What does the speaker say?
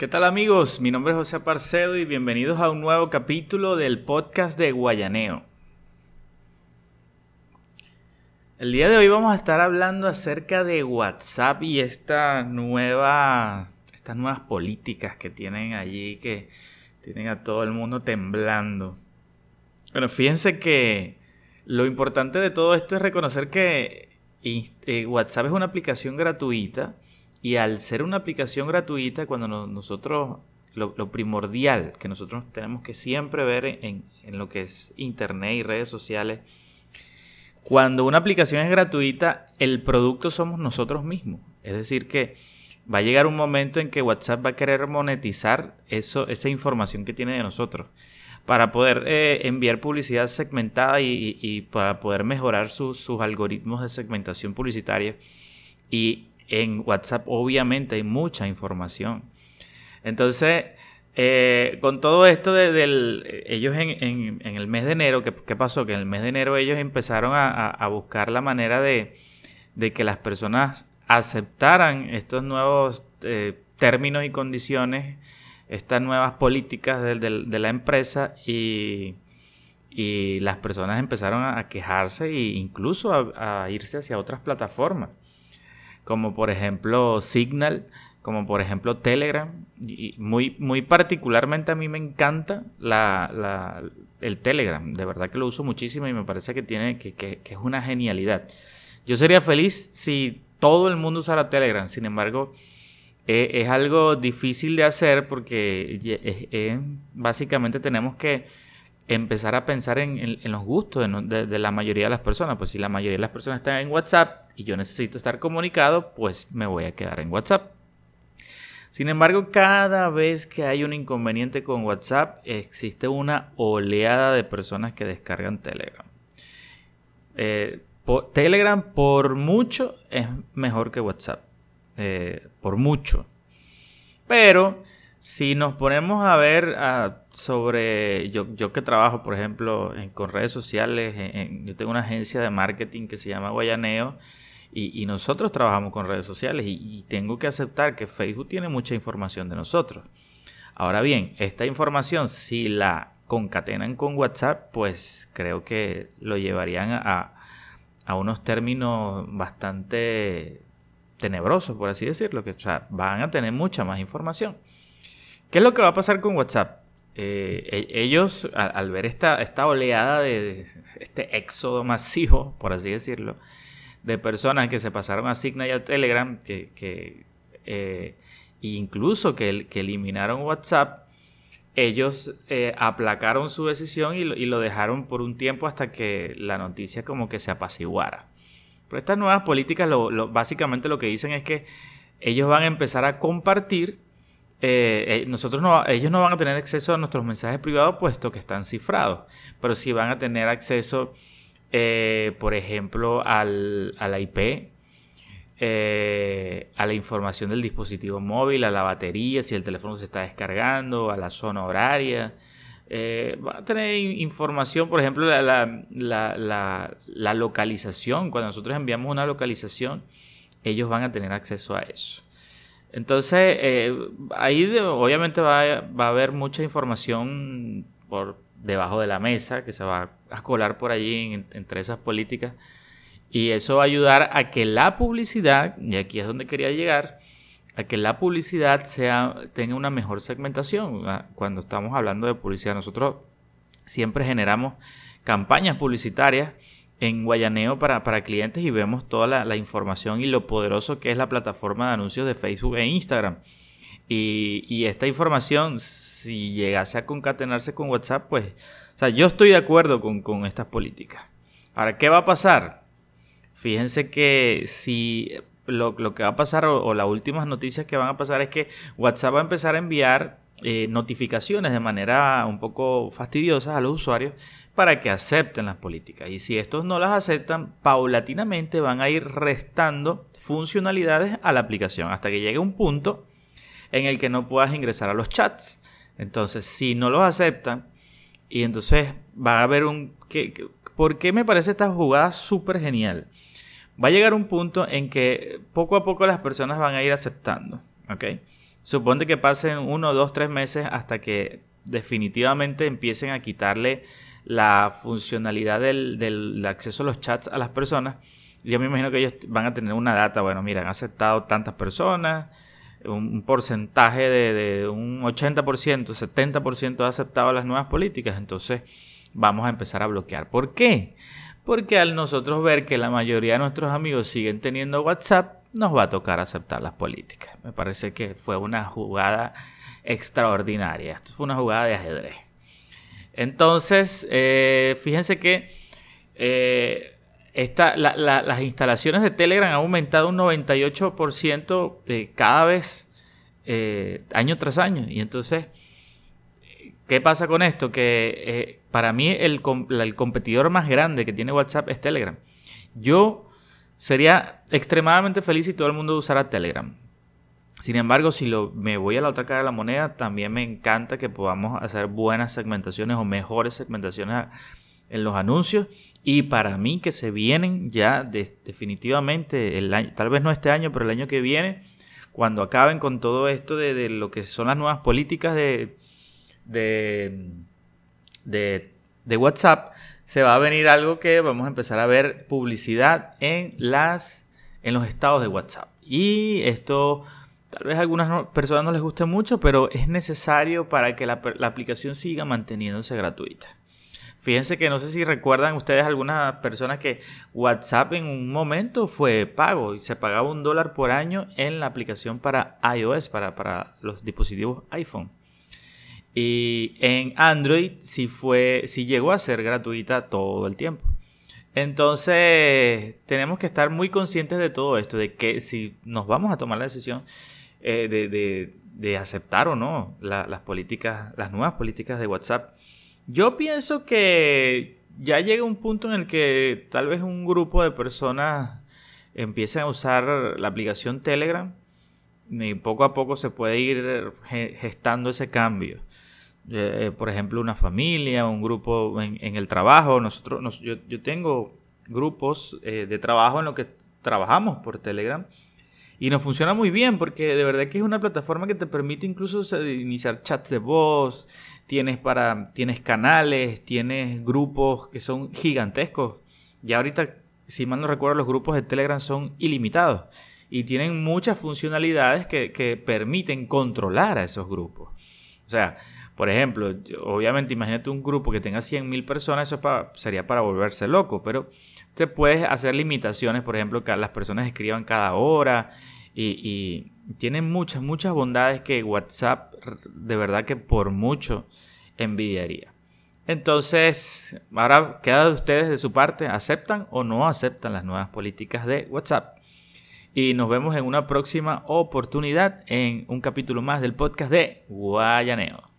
¿Qué tal amigos? Mi nombre es José Parcedo y bienvenidos a un nuevo capítulo del podcast de Guayaneo. El día de hoy vamos a estar hablando acerca de WhatsApp y estas nuevas políticas que tienen allí que tienen a todo el mundo temblando. Bueno, fíjense que lo importante de todo esto es reconocer que eh, WhatsApp es una aplicación gratuita y al ser una aplicación gratuita, cuando nosotros, lo, primordial que nosotros tenemos que siempre ver en, en lo que es Internet y redes sociales, cuando una aplicación es gratuita, el producto somos nosotros mismos. Es decir, que va a llegar un momento en que WhatsApp va a querer monetizar eso, esa información que tiene de nosotros para poder eh, enviar publicidad segmentada y, para poder mejorar sus algoritmos de segmentación publicitaria. Y en WhatsApp obviamente hay mucha información. Entonces, eh, con todo esto de, ellos en, el mes de enero, ¿qué, pasó? Que en el mes de enero ellos empezaron a, buscar la manera de, que las personas aceptaran estos nuevos eh, términos y condiciones, estas nuevas políticas de, la empresa y, las personas empezaron a quejarse e incluso a irse hacia otras plataformas como por ejemplo Signal, como por ejemplo Telegram. Y muy, muy particularmente a mí me encanta la, el Telegram. De verdad que lo uso muchísimo y me parece que, tiene, que, es una genialidad. Yo sería feliz si todo el mundo usara Telegram. Sin embargo, e, es algo difícil de hacer porque básicamente tenemos que empezar a pensar en, los gustos de, la mayoría de las personas. Pues si la mayoría de las personas están en WhatsApp y yo necesito estar comunicado, pues me voy a quedar en WhatsApp. Sin embargo, cada vez que hay un inconveniente con WhatsApp, existe una oleada de personas que descargan Telegram. Eh, Telegram por mucho es mejor que WhatsApp. Eh, por mucho. Pero si nos ponemos a ver ah, sobre, yo, yo que trabajo, por ejemplo, con redes sociales, yo tengo una agencia de marketing que se llama Guayaneo y, nosotros trabajamos con redes sociales y, tengo que aceptar que Facebook tiene mucha información de nosotros. Ahora bien, esta información, si la concatenan con WhatsApp, pues creo que lo llevarían a, a unos términos bastante tenebrosos, por así decirlo, que o sea, van a tener mucha más información. ¿Qué es lo que va a pasar con WhatsApp? Eh, e-, ellos, al, ver esta, esta oleada de, este éxodo masivo, por así decirlo, de personas que se pasaron a Signal y a Telegram, que, que eh, incluso que, eliminaron WhatsApp, ellos eh, aplacaron su decisión y lo, dejaron por un tiempo hasta que la noticia como que se apaciguara. Pero estas nuevas políticas lo, básicamente lo que dicen es que ellos van a empezar a compartir eh, eh, nosotros no, ellos no van a tener acceso a nuestros mensajes privados puesto que están cifrados, pero sí van a tener acceso, eh, por ejemplo, al, a la IP, a la información del dispositivo móvil, a la batería, si el teléfono se está descargando, a la zona horaria. van a tener información, por ejemplo, la, la localización. Cuando nosotros enviamos una localización, ellos van a tener acceso a eso. Entonces, eh, ahí obviamente va, a haber mucha información por debajo de la mesa que se va a colar por allí entre esas políticas. Y eso va a ayudar a que la publicidad, y aquí es donde quería llegar, a que la publicidad sea, tenga una mejor segmentación. Cuando estamos hablando de publicidad, nosotros siempre generamos campañas publicitarias en Guayaneo para, para clientes y vemos toda la, información y lo poderoso que es la plataforma de anuncios de Facebook e Instagram. Y, esta información, si llegase a concatenarse con WhatsApp, pues, o sea, yo estoy de acuerdo con, estas políticas. Ahora, ¿qué va a pasar? Fíjense que si lo, que va a pasar o, las últimas noticias que van a pasar es que WhatsApp va a empezar a enviar eh, notificaciones de manera un poco fastidiosa a los usuarios para que acepten las políticas. Y si estos no las aceptan, paulatinamente van a ir restando funcionalidades a la aplicación hasta que llegue un punto en el que no puedas ingresar a los chats. Entonces, si no los aceptan, y entonces va a haber un... Que, ¿Por qué me parece esta jugada súper genial? Va a llegar un punto en que poco a poco las personas van a ir aceptando. ¿Ok? Suponte que pasen uno, dos, tres meses hasta que definitivamente empiecen a quitarle la funcionalidad del, acceso a los chats a las personas. Yo me imagino que ellos van a tener una data, bueno, mira, han aceptado tantas personas, un porcentaje de, de un 80%, 70% ha aceptado las nuevas políticas, entonces vamos a empezar a bloquear. ¿Por qué? Porque al nosotros ver que la mayoría de nuestros amigos siguen teniendo WhatsApp, nos va a tocar aceptar las políticas. Me parece que fue una jugada extraordinaria. Esto fue una jugada de ajedrez. Entonces, eh, fíjense que eh, las instalaciones de Telegram han aumentado un 98% de cada vez, eh, año tras año. Y entonces, ¿qué pasa con esto? Que para mí el, el competidor más grande que tiene WhatsApp es Telegram. Yo sería extremadamente feliz si todo el mundo usara Telegram. Sin embargo, si me voy a la otra cara de la moneda, también me encanta que podamos hacer buenas segmentaciones o mejores segmentaciones en los anuncios. Y para mí que se vienen ya definitivamente, el año, tal vez no este año, pero el año que viene, cuando acaben con todo esto de, lo que son las nuevas políticas de, de, de, WhatsApp, se va a venir algo que vamos a empezar a ver publicidad en, las, en los estados de WhatsApp. Y esto Tal vez a algunas personas no les guste mucho, pero es necesario para que la, aplicación siga manteniéndose gratuita. Fíjense que no sé si recuerdan ustedes algunas personas que WhatsApp en un momento fue pago y se pagaba un dólar por año en la aplicación para iOS, para, para los dispositivos iPhone. Y en Android sí fue, sí llegó a ser gratuita todo el tiempo. Entonces tenemos que estar muy conscientes de todo esto, de que si nos vamos a tomar la decisión eh, de, aceptar o no las políticas, las nuevas políticas de WhatsApp. Yo pienso que ya llega un punto en el que tal vez un grupo de personas empiecen a usar la aplicación Telegram y poco a poco se puede ir gestando ese cambio. Eh, por ejemplo, una familia, un grupo en, el trabajo. Nosotros, yo, tengo grupos eh, de trabajo en los que trabajamos por Telegram y nos funciona muy bien porque de verdad que es una plataforma que te permite incluso iniciar chats de voz, tienes, para, tienes canales, tienes grupos que son gigantescos. Ya ahorita, si mal no recuerdo, los grupos de Telegram son ilimitados y tienen muchas funcionalidades que, permiten controlar a esos grupos. O sea, por ejemplo, obviamente imagínate un grupo que tenga 100.000 personas, eso sería para volverse loco, pero te puedes hacer limitaciones, por ejemplo, que las personas escriban cada hora y, y tiene muchas, muchas bondades que WhatsApp de verdad que por mucho envidiaría. Entonces, ahora queda de ustedes de su parte, ¿aceptan o no aceptan las nuevas políticas de WhatsApp? Y nos vemos en una próxima oportunidad en un capítulo más del podcast de Guayaneo.